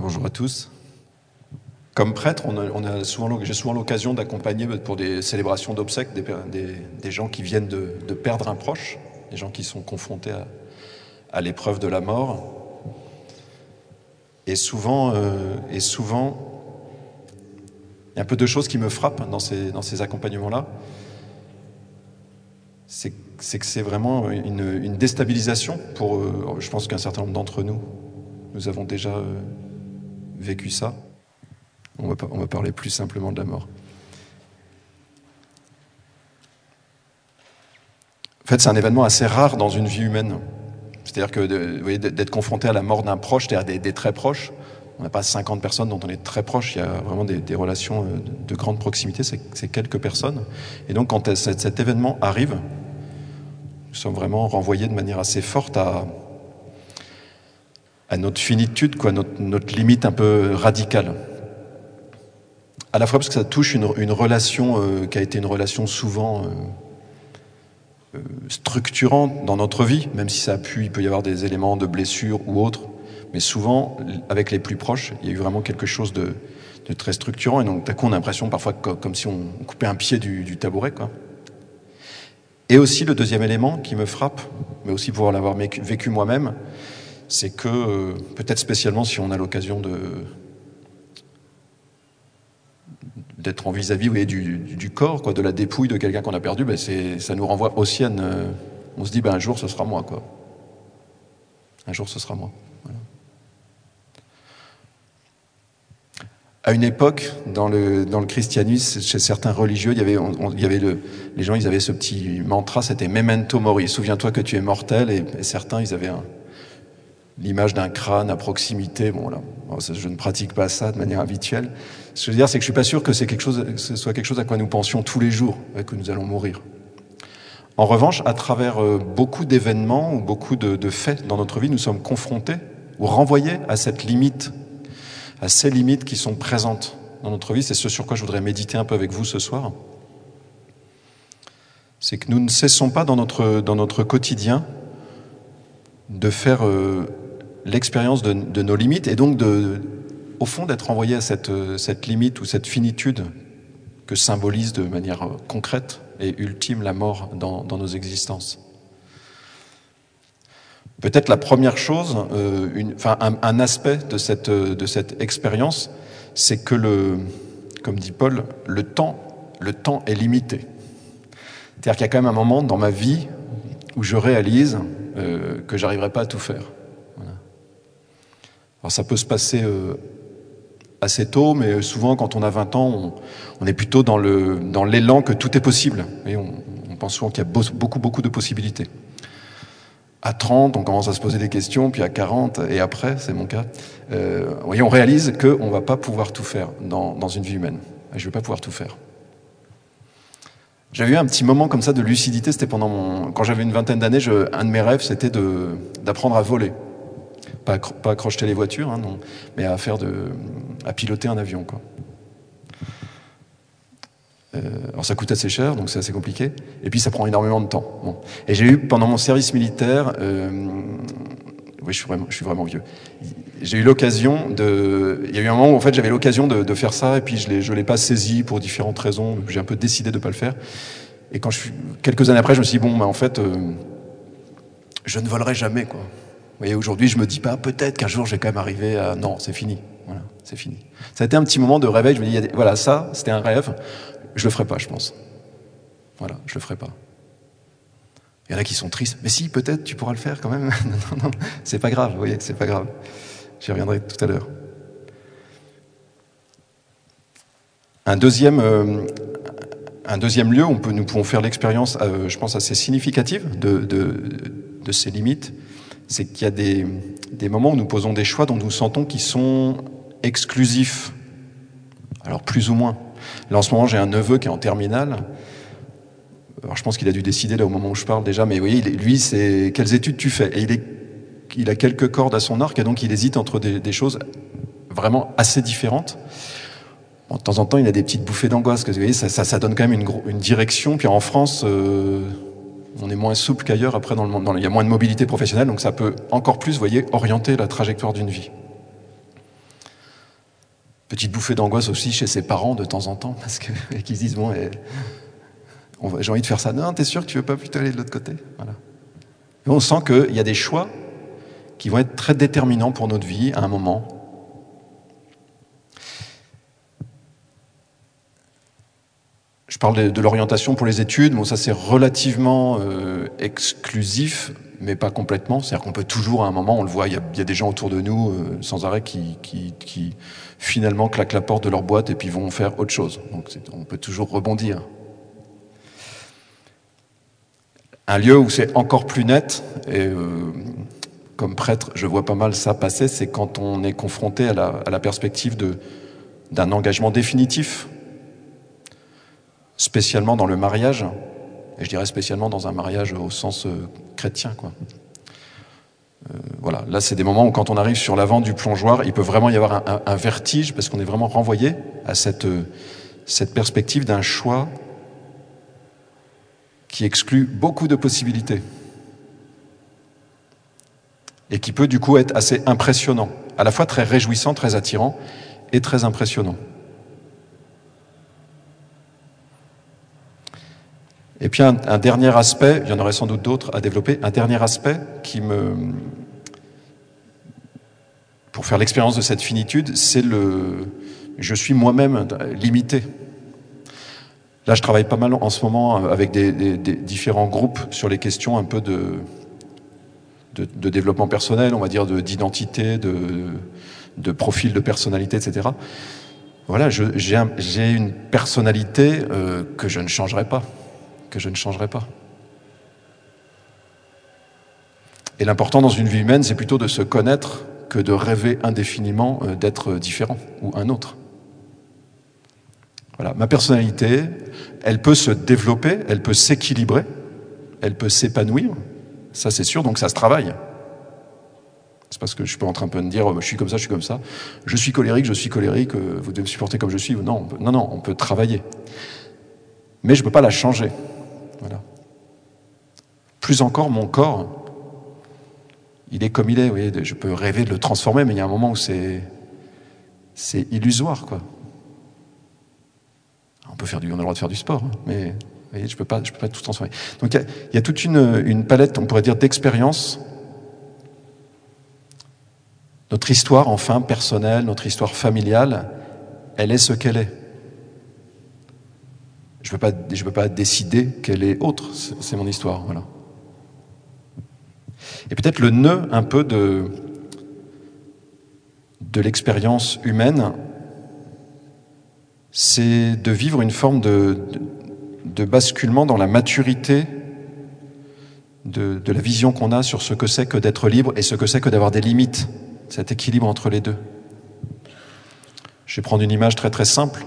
Bonjour à tous. Comme prêtre, j'ai souvent l'occasion d'accompagner pour des célébrations d'obsèques des, gens qui viennent de, perdre un proche, des gens qui sont confrontés à, l'épreuve de la mort. Et souvent, euh, et souvent, il y a un peu de choses qui me frappent dans ces, dans ces accompagnements-là. C'est que c'est vraiment une, déstabilisation pour, euh, je pense qu'un certain nombre d'entre nous, nous avons déjà euh, vécu ça. On va, parler plus simplement de la mort. En fait, c'est un événement assez rare dans une vie humaine. C'est-à-dire que d'être confronté à la mort d'un proche, c'est-à-dire des, très proches, on n'a pas 50 personnes dont on est très proche, il y a vraiment des, relations euh, de, grande proximité, c'est quelques personnes. Et donc quand cet, événement arrive, nous sommes vraiment renvoyés de manière assez forte à, à notre finitude, quoi, notre, notre limite un peu radicale à la fois parce que ça touche une, relation euh, qui a été une relation souvent euh, euh, structurante dans notre vie, même si ça a pu, il peut y avoir des éléments de blessure ou autres, mais souvent, avec les plus proches, il y a eu vraiment quelque chose de, très structurant, et donc d'un coup on a l'impression parfois comme si on coupait un pied du, tabouret. Quoi. Et aussi le deuxième élément qui me frappe, mais aussi pour l'avoir vécu moi-même, c'est que peut-être spécialement si on a l'occasion de, d'être en vis-à-vis du, corps, quoi, de la dépouille de quelqu'un qu'on a perdu, ben ça nous renvoie aussi à on se dit ben un jour ce sera moi quoi. Un jour ce sera moi. À une époque, dans le, christianisme, chez certains religieux, il y avait, il y avait le, les gens, avaient ce petit mantra, c'était memento mori. Souviens-toi que tu es mortel, et certains, ils avaient un, l'image d'un crâne à proximité. Bon, là, je ne pratique pas ça de manière habituelle. Ce que je veux dire, c'est que je suis pas sûr que quelque chose, ce soit quelque chose à quoi nous pensions tous les jours, que nous allons mourir. En revanche, à travers euh, beaucoup d'événements ou beaucoup de, faits dans notre vie, nous sommes confrontés ou renvoyés à cette limite, à ces limites qui sont présentes dans notre vie. C'est ce sur quoi je voudrais méditer un peu avec vous ce soir. C'est que nous ne cessons pas dans notre, dans notre quotidien de faire euh, l'expérience de, nos limites et donc au fond d'être envoyé à cette, cette limite ou cette finitude que symbolise de manière concrète et ultime la mort dans, nos existences. Peut-être la première chose, euh, un, aspect de cette, de cette expérience, c'est que le, comme dit Paul, le temps, le temps est limité. C'est-à-dire qu'il y a quand même un moment dans ma vie où je réalise euh, que j'arriverai pas à tout faire. Alors ça peut se passer euh, assez tôt, mais souvent quand on a 20 ans, on, est plutôt dans l'élan que tout est possible. Et on, pense souvent qu'il y a beaucoup beaucoup de possibilités. À 30, on commence à se poser des questions, puis à 40, et après, c'est mon cas, euh, on réalise qu'on ne va pas pouvoir tout faire dans, dans une vie humaine. je ne vais pas pouvoir tout faire. J'avais eu un petit moment comme ça de lucidité, c'était pendant mon... Quand j'avais une vingtaine d'années, un de mes rêves, c'était d'apprendre à voler pas, pas crocheter les voitures, hein, non, mais à faire de, à piloter un avion, quoi. Euh, alors ça coûte assez cher, donc c'est assez compliqué. Et puis ça prend énormément de temps. Et j'ai eu pendant mon service militaire, euh, oui, je suis vraiment, vieux. J'ai eu l'occasion de, il y a eu un moment où en fait j'avais l'occasion de, faire ça, et puis je l'ai, je l'ai pas saisi pour différentes raisons. J'ai un peu décidé de pas le faire. Et quand je suis, quelques années après, je me suis dit bon, bah, en fait, euh, je ne volerai jamais, quoi. Vous voyez, aujourd'hui, je me dis pas, peut-être qu'un jour, je vais quand même arriver à... Non, c'est fini. Voilà, c'est fini. Ça a été un petit moment de réveil. Je me dis, voilà, ça, c'était un rêve. Je le ferai pas, je pense. Voilà, je le ferai pas. Il y en a qui sont tristes. Mais si, peut-être, tu pourras le faire quand même. non, non, non, c'est pas grave, vous voyez, c'est pas grave. J'y reviendrai tout à l'heure. Un deuxième, euh, un deuxième lieu nous pouvons faire l'expérience, euh, je pense, assez significative de ces limites, c'est qu'il y a des, des, moments où nous posons des choix dont nous sentons qu'ils sont exclusifs. Alors plus ou moins. Là en ce moment j'ai un neveu qui est en terminale. Alors je pense qu'il a dû décider là au moment où je parle déjà, mais vous voyez, lui c'est quelles études tu fais? Et il, a quelques cordes à son arc et donc il hésite entre des, choses vraiment assez différentes. Bon, de temps en temps, il a des petites bouffées d'angoisse, vous voyez, ça, donne quand même une, une direction. Puis en France, euh, on est moins souple qu'ailleurs. Après, dans le monde, il y a moins de mobilité professionnelle, donc ça peut encore plus, voyez, orienter la trajectoire d'une vie. Petite bouffée d'angoisse aussi chez ses parents de temps en temps, parce qu'ils se disent, bon, j'ai envie de faire ça. Non, t'es sûr que tu veux pas plutôt aller de l'autre côté? Voilà. On sent qu'il y a des choix qui vont être très déterminants pour notre vie à un moment. Je parle de, l'orientation pour les études, bon ça c'est relativement euh, exclusif, mais pas complètement. C'est-à-dire qu'on peut toujours, à un moment, on le voit, il y a, des gens autour de nous euh, sans arrêt qui, finalement claquent la porte de leur boîte et puis vont faire autre chose. Donc on peut toujours rebondir. Un lieu où c'est encore plus net, et euh, comme prêtre, je vois pas mal ça passer, c'est quand on est confronté à la, à la perspective d'un engagement définitif, spécialement dans le mariage, et je dirais spécialement dans un mariage au sens euh, chrétien. Euh, voilà, là c'est des moments où quand on arrive sur l'avant du plongeoir, il peut vraiment y avoir un, vertige parce qu'on est vraiment renvoyé à euh, cette perspective d'un choix qui exclut beaucoup de possibilités et qui peut du coup être assez impressionnant, à la fois très réjouissant, très attirant et très impressionnant. Et puis un, dernier aspect, il y en aurait sans doute d'autres à développer, un dernier aspect qui me... pour faire l'expérience de cette finitude, c'est le... Je suis moi-même limité Là, je travaille pas mal en ce moment avec des, différents groupes sur les questions un peu de développement personnel, on va dire d'identité, de, de, profil de personnalité, etc. Voilà, j'ai une personnalité euh, que je ne changerai pas, que je ne changerai pas. Et l'important dans une vie humaine, c'est plutôt de se connaître que de rêver indéfiniment euh, d'être différent ou un autre. Voilà, ma personnalité, elle peut se développer, elle peut s'équilibrer, elle peut s'épanouir, ça c'est sûr, donc ça se travaille. C'est parce que je suis pas en train de me dire oh, je suis comme ça, je suis comme ça. Je suis colérique, je suis colérique, euh, vous devez me supporter comme je suis. Non, non, non, on peut travailler. Mais je ne peux pas la changer. Plus encore, mon corps, il est comme il est. Je peux rêver de le transformer, mais il y a un moment où c'est, illusoire, quoi. On peut faire du, on a le droit de faire du sport, hein, mais je peux pas, peux pas tout transformer. Donc il y, y a, toute une, une palette, on pourrait dire, d'expériences. Notre histoire, enfin, personnelle, notre histoire familiale, elle est ce qu'elle est. Je ne peux, pas, décider qu'elle est autre, c'est mon histoire, voilà. Et peut-être le nœud un peu de, l'expérience humaine, c'est de vivre une forme de, basculement dans la maturité de la vision qu'on a sur ce que c'est que d'être libre et ce que c'est que d'avoir des limites, cet équilibre entre les deux. Je vais prendre une image très très simple.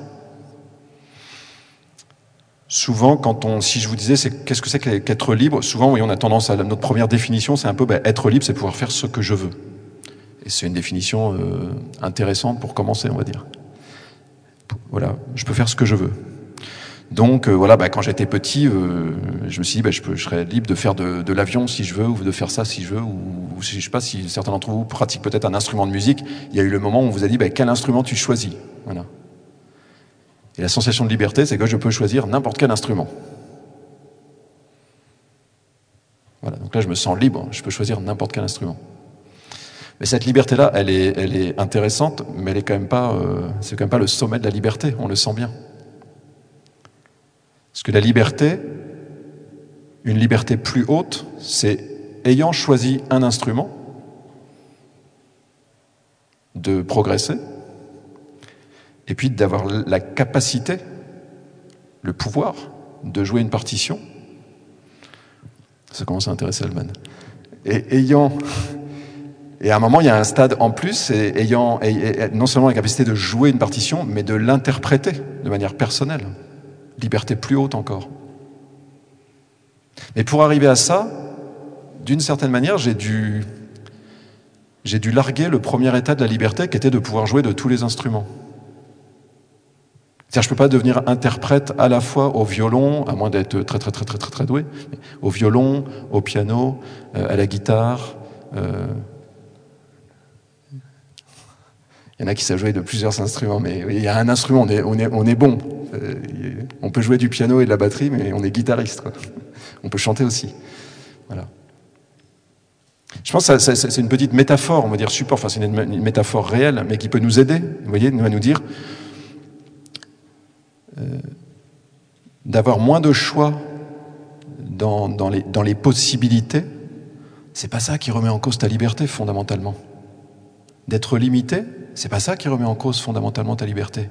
Souvent, quand on, si je vous disais, c'est qu'est-ce que c'est qu'être libre Souvent, oui, on a tendance à notre première définition, c'est un peu ben, être libre, c'est pouvoir faire ce que je veux. Et c'est une définition euh, intéressante pour commencer, on va dire. Voilà, je peux faire ce que je veux. Donc euh, voilà, bah, quand j'étais petit, euh, je me suis dit, bah, je, peux, serais libre de faire de, l'avion si je veux, ou de faire ça si je veux, ou, ou je sais pas si certains d'entre vous pratiquent peut-être un instrument de musique. Il y a eu le moment où on vous a dit, quel instrument tu choisis. Voilà. Et la sensation de liberté, c'est que je peux choisir n'importe quel instrument. Voilà, donc là je me sens libre, je peux choisir n'importe quel instrument. Mais cette liberté-là, elle est, elle est intéressante, mais elle est quand pas, euh, c'est quand même pas le sommet de la liberté. On le sent bien. Parce que la liberté, une liberté plus haute, c'est ayant choisi un instrument de progresser, et puis d'avoir la capacité, le pouvoir de jouer une partition. Ça commence à intéresser Alman. Et ayant et à un moment, il y a un stade en plus, et ayant non seulement la capacité de jouer une partition, mais de l'interpréter de manière personnelle. Liberté plus haute encore. Mais pour arriver à ça, d'une certaine manière, j'ai dû, j'ai dû larguer le premier état de la liberté qui était de pouvoir jouer de tous les instruments. C'est-à-dire, je peux pas devenir interprète à la fois au violon, à moins d'être très très très très très très doué, au violon, au piano, euh, à la guitare, euh, Il y en a qui savent jouer de plusieurs instruments, mais il y a un instrument, on est, on est, on est bon. Euh, on peut jouer du piano et de la batterie, mais on est guitariste. On peut chanter aussi. Voilà. Je pense que c'est une petite métaphore, on va dire support, enfin c'est une, métaphore réelle, mais qui peut nous aider, vous voyez, à nous dire d'avoir moins de choix dans, les, possibilités. C'est pas ça qui remet en cause ta liberté fondamentalement. D'être limité, c'est pas ça qui remet en cause fondamentalement ta liberté.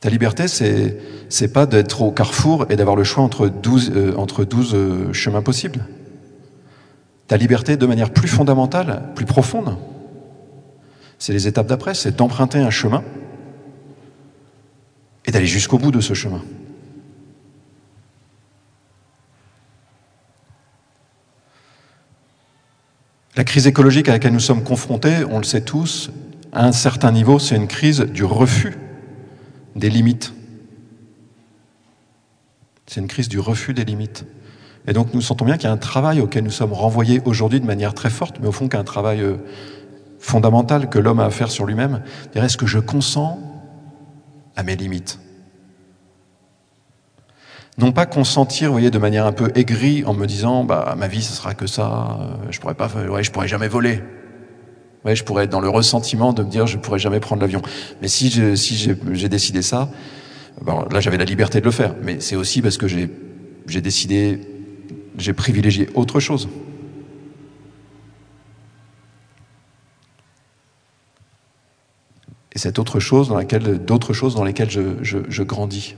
Ta liberté, c'est pas d'être au carrefour et d'avoir le choix entre 12, euh, entre 12 euh, chemins possibles. Ta liberté, de manière plus fondamentale, plus profonde, c'est les étapes d'après, c'est d'emprunter un chemin et d'aller jusqu'au bout de ce chemin. La crise écologique à laquelle nous sommes confrontés, on le sait tous, à un certain niveau, c'est une crise du refus des limites. C'est une crise du refus des limites. Et donc nous sentons bien qu'il y a un travail auquel nous sommes renvoyés aujourd'hui de manière très forte, mais au fond qu'un travail euh, fondamental que l'homme a à faire sur lui-même. Est-ce que je consens à mes limites non pas consentir, vous voyez, de manière un peu aigrie en me disant, bah, ma vie, ce sera que ça, euh, je pourrais pas, ouais, je pourrais jamais voler. Ouais, je pourrais être dans le ressentiment de me dire, je pourrais jamais prendre l'avion. Mais si j'ai si j'ai décidé ça, bon, là, j'avais la liberté de le faire. Mais c'est aussi parce que j'ai j'ai décidé, j'ai privilégié autre chose. Et cette autre chose dans laquelle, d'autres choses dans lesquelles je, je, grandis.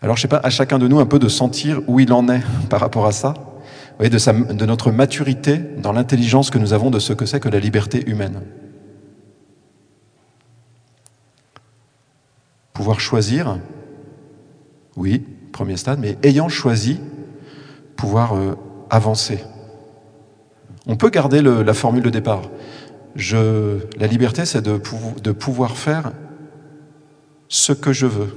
Alors, je sais pas, à chacun de nous un peu de sentir où il en est par rapport à ça, voyez, de, sa, de notre maturité dans l'intelligence que nous avons de ce que c'est que la liberté humaine. Pouvoir choisir, oui, premier stade, mais ayant choisi, pouvoir euh, avancer. On peut garder la formule de départ. La liberté, c'est de, de pouvoir faire ce que je veux.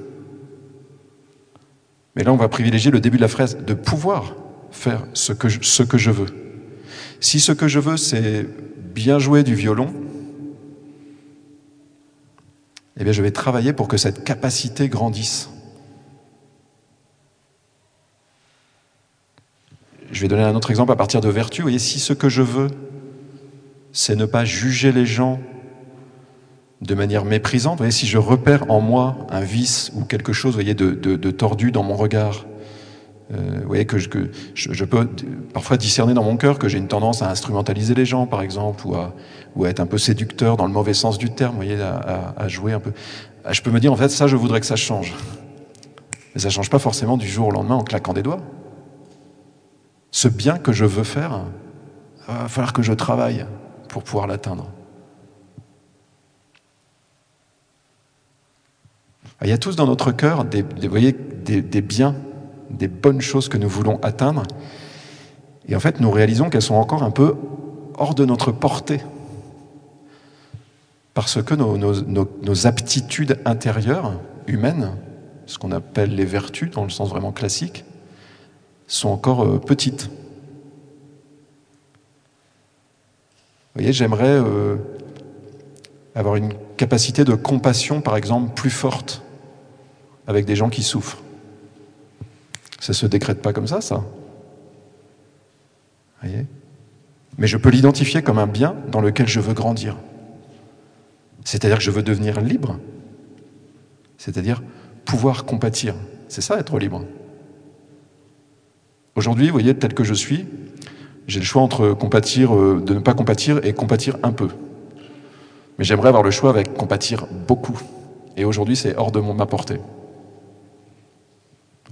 Mais là, on va privilégier le début de la phrase, de pouvoir faire ce que je, ce que je veux. Si ce que je veux, c'est bien jouer du violon, eh bien, je vais travailler pour que cette capacité grandisse. Je vais donner un autre exemple à partir de vertu. Voyez, si ce que je veux, c'est ne pas juger les gens de manière méprisante. Voyez, si je repère en moi un vice ou quelque chose, voyez, de, tordu dans mon regard, euh, voyez que, je, peux parfois discerner dans mon cœur que j'ai une tendance à instrumentaliser les gens, par exemple, ou à, être un peu séducteur dans le mauvais sens du terme, voyez, à, à, jouer un peu. Ah, je peux me dire, en fait, ça, je voudrais que ça change. Mais ça change pas forcément du jour au lendemain en claquant des doigts. Ce bien que je veux faire, il va falloir que je travaille pour pouvoir l'atteindre. Il y a tous dans notre cœur des, biens, des bonnes choses que nous voulons atteindre. Et en fait, nous réalisons qu'elles sont encore un peu hors de notre portée. Parce que nos, aptitudes intérieures, humaines, ce qu'on appelle les vertus dans le sens vraiment classique, sont encore euh, petites. Vous voyez, j'aimerais euh, avoir une capacité de compassion, par exemple, plus forte avec des gens qui souffrent. Ça se décrète pas comme ça, ça. Voyez? Mais je peux l'identifier comme un bien dans lequel je veux grandir. C'est-à-dire que je veux devenir libre. C'est-à-dire pouvoir compatir. C'est ça être libre. Aujourd'hui, vous voyez, tel que je suis, j'ai le choix entre compatir, euh, de ne pas compatir et compatir un peu. Mais j'aimerais avoir le choix avec compatir beaucoup. Et aujourd'hui, c'est hors de mon, ma portée.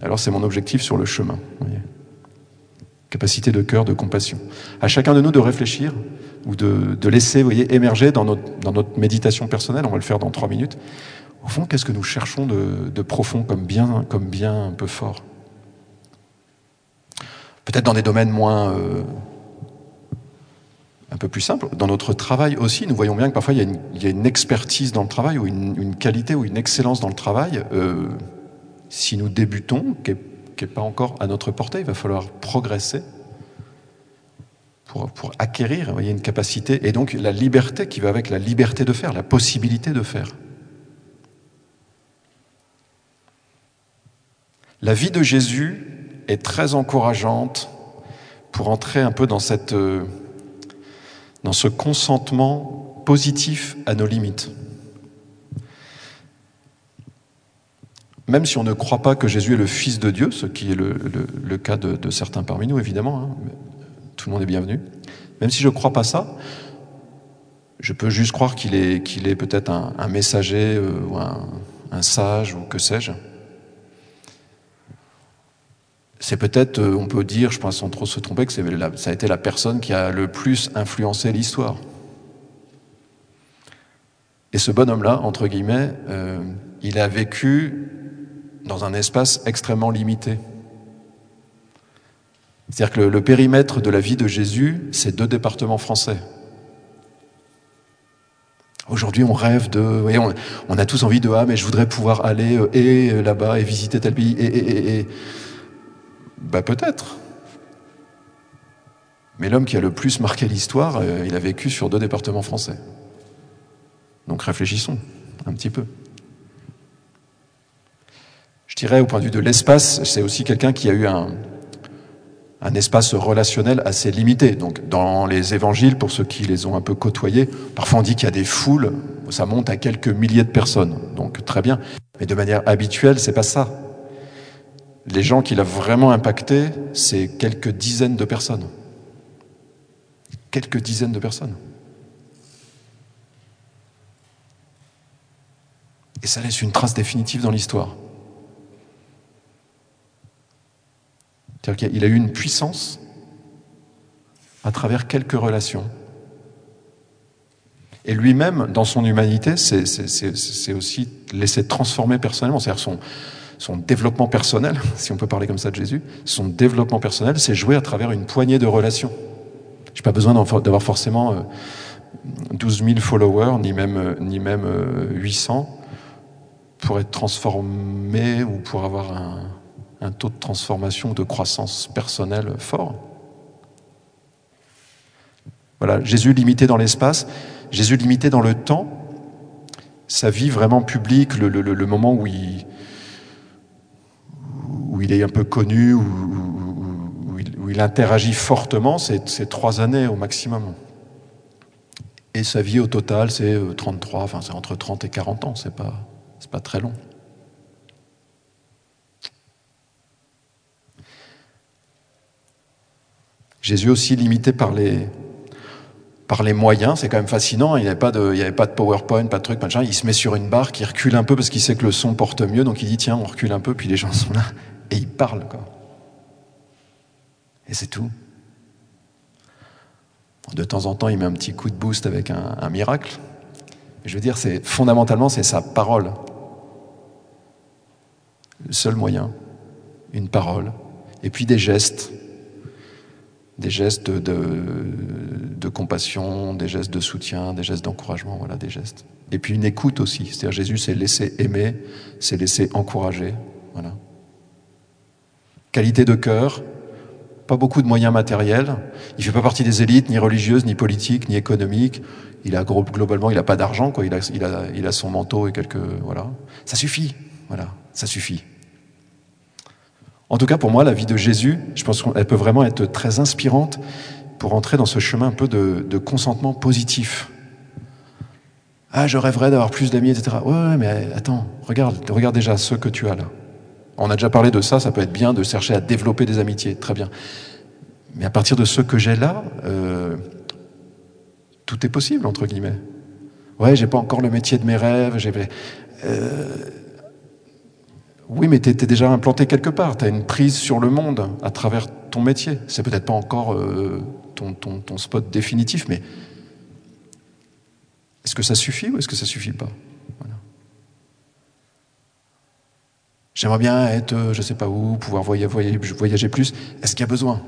Alors c'est mon objectif sur le chemin. Capacité de cœur, de compassion. À chacun de nous de réfléchir ou de, laisser voyez, émerger dans notre, dans notre méditation personnelle, on va le faire dans trois minutes, au fond, qu'est-ce que nous cherchons de, de, profond comme bien, comme bien un peu fort? Peut-être dans des domaines moins... Euh, un peu plus simples. Dans notre travail aussi, nous voyons bien que parfois il y a une, expertise dans le travail ou une, qualité ou une excellence dans le travail. Euh, si nous débutons, qui n'est pas encore à notre portée, il va falloir progresser pour, acquérir une capacité, et donc la liberté qui va avec la liberté de faire, la possibilité de faire. La vie de Jésus est très encourageante pour entrer un peu dans, cette, euh, dans ce consentement positif à nos limites. Même si on ne croit pas que Jésus est le Fils de Dieu, ce qui est le, le, cas de, certains parmi nous, évidemment, hein, tout le monde est bienvenu, même si je ne crois pas ça, je peux juste croire qu'il est, qu'il est peut-être un, messager euh, ou un, sage ou que sais-je. C'est peut-être, euh, on peut dire, je pense sans trop se tromper, que ça a été la personne qui a le plus influencé l'histoire. Et ce bonhomme-là, entre guillemets, euh, il a vécu dans un espace extrêmement limité. C'est-à-dire que le, périmètre de la vie de Jésus, c'est deux départements français. Aujourd'hui, on rêve de, voyez, on, a tous envie de ah mais je voudrais pouvoir aller euh, et là-bas et visiter tel pays et et et, et. Bah peut-être. Mais l'homme qui a le plus marqué l'histoire, euh, il a vécu sur deux départements français. Donc réfléchissons un petit peu. Je dirais au point de vue de l'espace, c'est aussi quelqu'un qui a eu un, un espace relationnel assez limité. Donc, dans les évangiles, pour ceux qui les ont un peu côtoyés, parfois on dit qu'il y a des foules, ça monte à quelques milliers de personnes. Donc, très bien. Mais de manière habituelle, c'est pas ça. Les gens qu'il a vraiment impactés, c'est quelques dizaines de personnes. Quelques dizaines de personnes. Et ça laisse une trace définitive dans l'histoire. C'est-à-dire qu'il a eu une puissance à travers quelques relations. Et lui-même, dans son humanité, c'est aussi laissé transformer personnellement. C'est-à-dire son, son développement personnel, si on peut parler comme ça de Jésus, son développement personnel, c'est joué à travers une poignée de relations. Je n'ai pas besoin d'avoir forcément 12 000 followers, ni même, ni même 800, pour être transformé ou pour avoir un, taux de transformation, de croissance personnelle fort. Voilà, Jésus limité dans l'espace, Jésus limité dans le temps, sa vie vraiment publique, le, le moment où il, où il est un peu connu, où, il, interagit fortement, c'est trois années au maximum. Et sa vie au total, c'est 33, euh, enfin c'est entre 30 et 40 ans, c'est pas, pas très long. Jésus aussi limité par les, par les moyens, c'est quand même fascinant. Il n'y avait pas de, il avait pas de PowerPoint, pas de truc. Il se met sur une barque, il recule un peu parce qu'il sait que le son porte mieux, donc il dit tiens, on recule un peu, puis les gens sont là et il parle quoi. Et c'est tout. De temps en temps, il met un petit coup de boost avec un, un miracle. Je veux dire, c'est fondamentalement, c'est sa parole. Le seul moyen, une parole, et puis des gestes des gestes de, compassion, des gestes de soutien, des gestes d'encouragement, voilà, des gestes. Et puis une écoute aussi, c'est-à-dire Jésus s'est laissé aimer, s'est laissé encourager, voilà. Qualité de cœur, pas beaucoup de moyens matériels, il fait pas partie des élites, ni religieuses, ni politiques, ni économiques, il a globalement, il a pas d'argent, quoi, il a son manteau et quelques, voilà. Ça suffit, voilà, ça suffit. En tout cas, pour moi, la vie de Jésus, je pense qu'elle peut vraiment être très inspirante pour entrer dans ce chemin un peu de, consentement positif. Ah, je rêverais d'avoir plus d'amis, etc. Ouais, mais attends, regarde, regarde déjà ceux que tu as là. On a déjà parlé de ça, ça peut être bien de chercher à développer des amitiés, très bien. Mais à partir de ceux que j'ai là, euh, tout est possible, entre guillemets. Ouais, j'ai pas encore le métier de mes rêves, j'ai... Euh, oui, mais tu es, déjà implanté quelque part. Tu as une prise sur le monde à travers ton métier. C'est peut-être pas encore euh, ton, spot définitif, mais est-ce que ça suffit ou est-ce que ça suffit pas? J'aimerais bien être, euh, je sais pas où, pouvoir voyager, voyager, voyager plus. Est-ce qu'il y a besoin?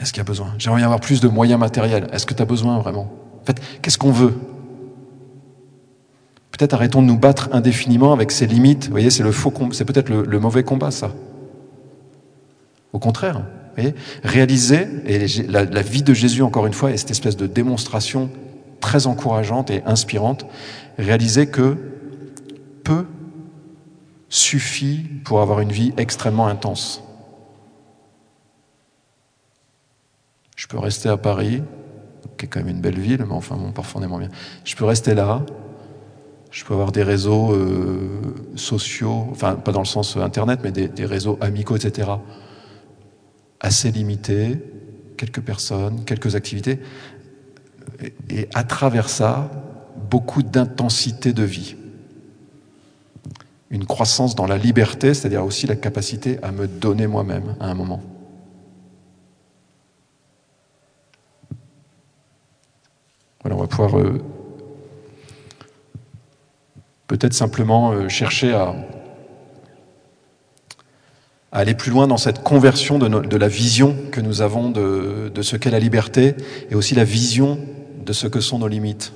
Est-ce qu'il y a besoin? J'aimerais bien avoir plus de moyens matériels. Est-ce que tu as besoin vraiment? En fait, qu'est-ce qu'on veut? Peut-être arrêtons de nous battre indéfiniment avec ces limites. Vous voyez, c'est le faux, c'est peut-être le, mauvais combat, ça. Au contraire, voyez Réaliser, et la, vie de Jésus, encore une fois, est cette espèce de démonstration très encourageante et inspirante, réaliser que peu suffit pour avoir une vie extrêmement intense. Je peux rester à Paris, qui est quand même une belle ville, mais enfin bon, profondément bien. Je peux rester là, je peux avoir des réseaux euh, sociaux, enfin pas dans le sens internet, mais des, réseaux amicaux, etc. assez limités, quelques personnes, quelques activités, et, et à travers ça, beaucoup d'intensité de vie. Une croissance dans la liberté, c'est-à-dire aussi la capacité à me donner moi-même à un moment. Voilà, on va pouvoir euh, peut-être simplement euh, chercher à, à, aller plus loin dans cette conversion de, de la vision que nous avons de, de ce qu'est la liberté et aussi la vision de ce que sont nos limites.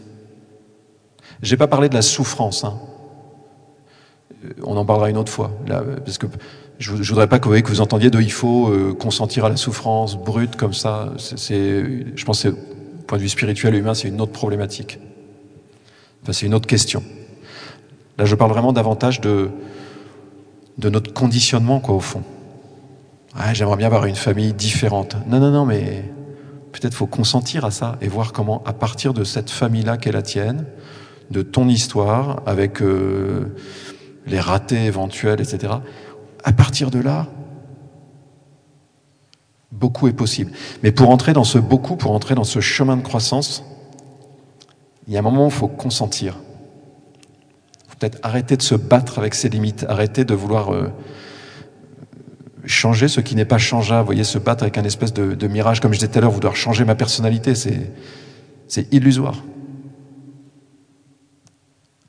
Je n'ai pas parlé de la souffrance. Hein. On en parlera une autre fois. Là, parce que je ne voudrais pas que vous, entendiez de il faut euh, consentir à la souffrance brute comme ça. Je pense que point de vue spirituel et humain, c'est une autre problématique. Enfin, c'est une autre question. Là, je parle vraiment davantage de, de notre conditionnement, quoi, au fond. J'aimerais bien avoir une famille différente. Non, non, non, mais peut-être faut consentir à ça et voir comment, à partir de cette famille-là qu'est la tienne, de ton histoire, avec euh, les ratés éventuels, etc., à partir de là, Beaucoup est possible. Mais pour entrer dans ce beaucoup, pour entrer dans ce chemin de croissance, il y a un moment où il faut consentir. Peut-être arrêter de se battre avec ses limites, arrêter de vouloir euh, changer ce qui n'est pas changeable. Vous voyez, se battre avec un espèce de, mirage, comme je disais tout à l'heure, vouloir changer ma personnalité, c'est illusoire.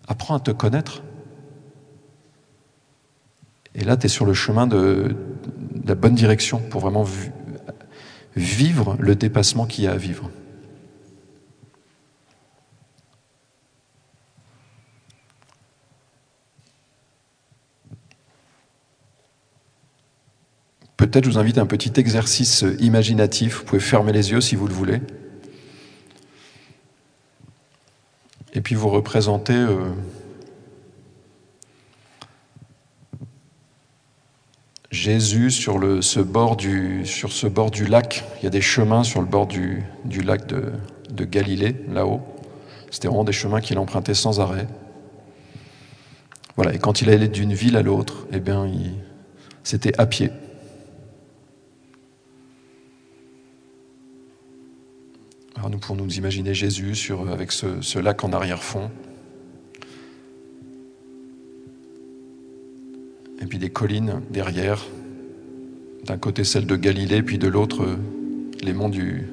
Apprends à te connaître. Et là, tu es sur le chemin de la bonne direction pour vraiment vivre le dépassement qu'il y a à vivre. Peut-être je vous invite à un petit exercice imaginatif. Vous pouvez fermer les yeux si vous le voulez. Et puis vous représentez euh, Jésus sur, ce bord du, lac. Il y a des chemins sur le bord du, lac de, de Galilée, là-haut. C'était vraiment des chemins qu'il empruntait sans arrêt. Voilà, et quand il allait d'une ville à l'autre, eh bien, c'était à pied. Alors nous imaginer Jésus sur, avec ce, lac en arrière-fond. et puis des collines derrière, d'un côté celle de Galilée, puis de l'autre les monts du,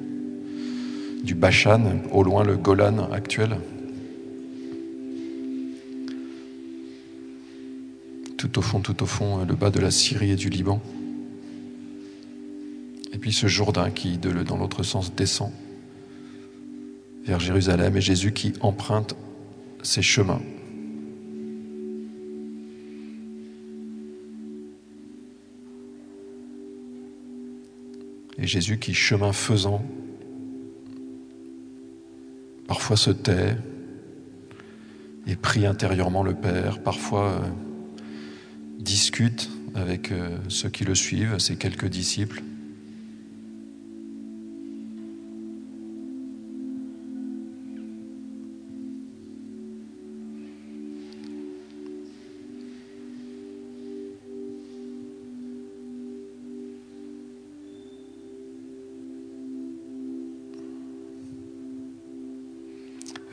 du Bachan, au loin le Golan actuel. Tout au fond, tout au fond, le bas de la Syrie et du Liban. Et puis ce Jourdain qui, dans l'autre sens, descend vers Jérusalem et Jésus qui emprunte ses chemins Et Jésus qui, chemin faisant, parfois se tait et prie intérieurement le Père, parfois euh, discute avec euh, ceux qui le suivent, ses quelques disciples.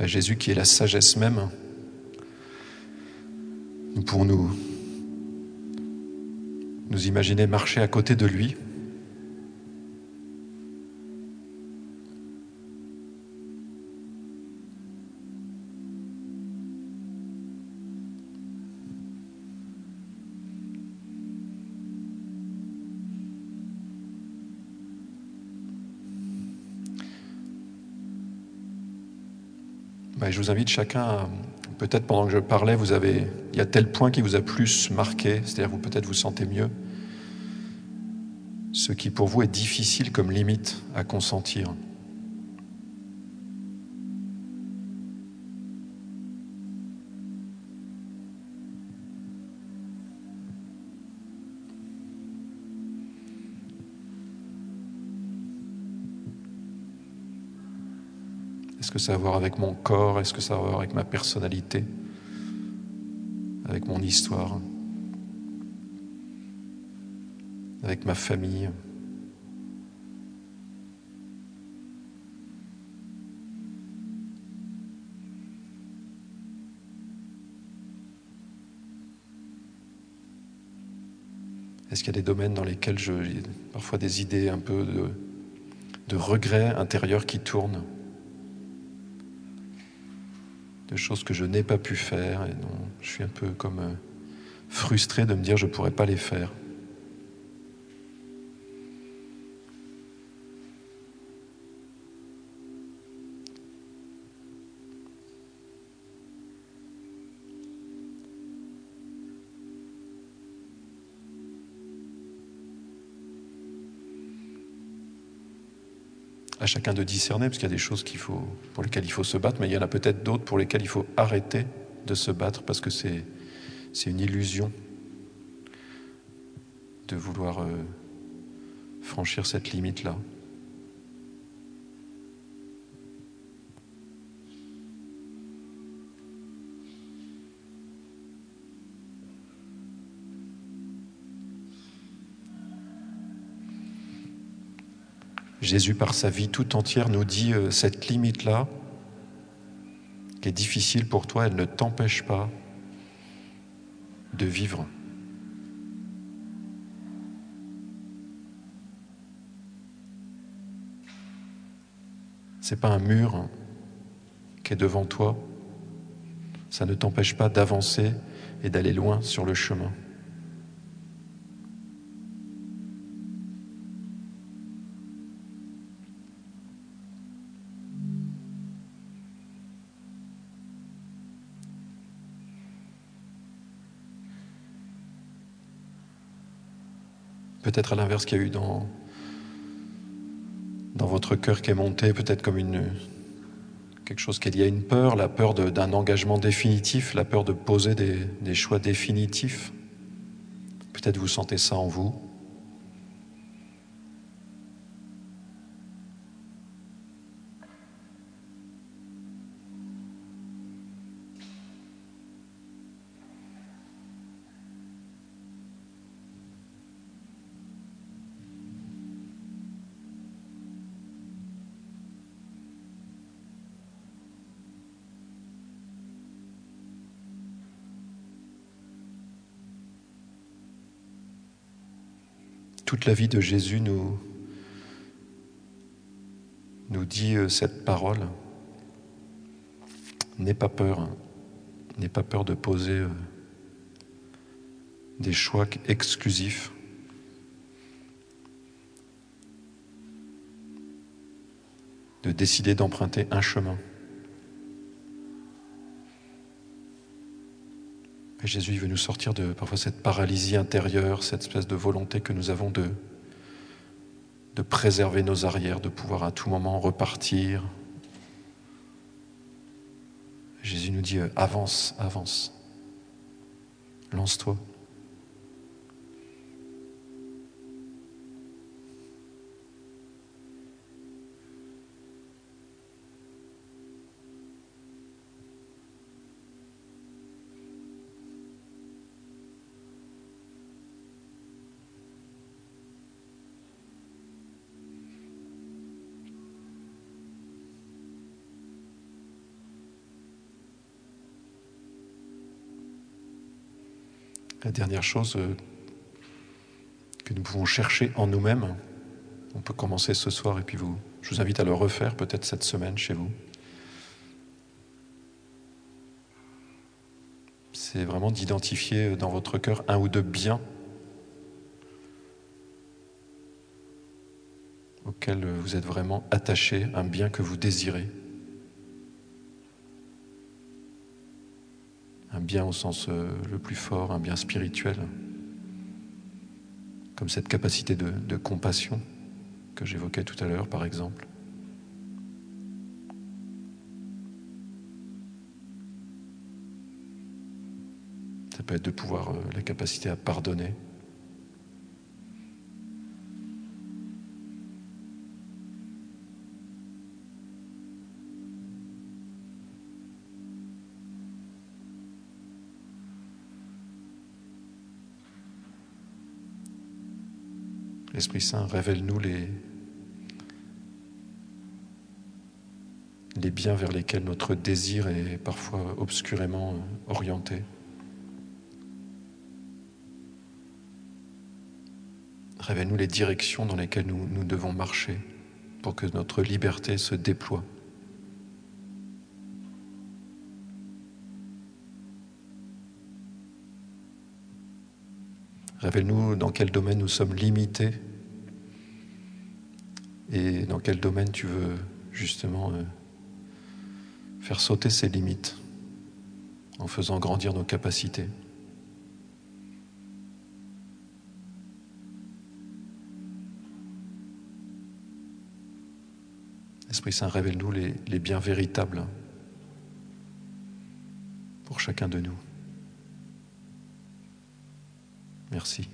Jésus qui est la sagesse même, nous pourrons nous, nous imaginer marcher à côté de lui. Ben, je vous invite chacun, peut-être pendant que je parlais, vous avez, il y a tel point qui vous a plus marqué, c'est-à-dire vous peut-être vous sentez mieux ce qui pour vous est difficile comme limite à consentir. Que ça a à voir avec mon corps Est-ce que ça a à voir avec ma personnalité Avec mon histoire Avec ma famille? Est-ce qu'il y a des domaines dans lesquels j'ai parfois des idées un peu de, de regret intérieur qui tournent? De choses que je n'ai pas pu faire et dont je suis un peu comme euh, frustré de me dire je ne pourrais pas les faire. Chacun de discerner, parce qu'il y a des choses pour lesquelles il faut se battre, mais il y en a peut-être d'autres pour lesquelles il faut arrêter de se battre, parce que c'est, c'est une illusion de vouloir euh, franchir cette limite-là. Jésus, par sa vie tout entière, nous dit euh, cette limite-là, qui est difficile pour toi, elle ne t'empêche pas de vivre. C'est pas un mur qui est devant toi. Ça ne t'empêche pas d'avancer et d'aller loin sur le chemin. Peut-être à l'inverse qu'il y a eu dans, dans votre cœur qui est monté, peut-être comme une, quelque chose qu'il y a une peur, la peur d'un engagement définitif, la peur de poser des choix définitifs. Peut-être vous sentez ça en vous. Toute la vie de Jésus nous, nous dit euh, cette parole. N'aie pas peur, hein. n'aie pas peur de poser euh, des choix exclusifs. De décider d'emprunter un chemin. Jésus veut nous sortir de parfois cette paralysie intérieure, cette espèce de volonté que nous avons de, préserver nos arrières, de pouvoir à tout moment repartir. Jésus nous dit, euh, avance, avance, lance-toi. La dernière chose euh, que nous pouvons chercher en nous-mêmes, on peut commencer ce soir et puis je vous invite à le refaire peut-être cette semaine chez vous. C'est vraiment d'identifier dans votre cœur un ou deux biens auxquels vous êtes vraiment attaché, un bien que vous désirez. Un bien au sens euh, le plus fort, un bien spirituel comme cette capacité de, compassion que j'évoquais tout à l'heure, par exemple. Ça peut être de pouvoir euh, la capacité à pardonner. Esprit Saint, révèle-nous les, les biens vers lesquels notre désir est parfois obscurément orienté. Révèle-nous les directions dans lesquelles nous, nous devons marcher pour que notre liberté se déploie. Révèle-nous dans quel domaine nous sommes limités et dans quel domaine tu veux justement euh, faire sauter ces limites en faisant grandir nos capacités? Esprit Saint, révèle-nous les, les biens véritables pour chacun de nous. Merci.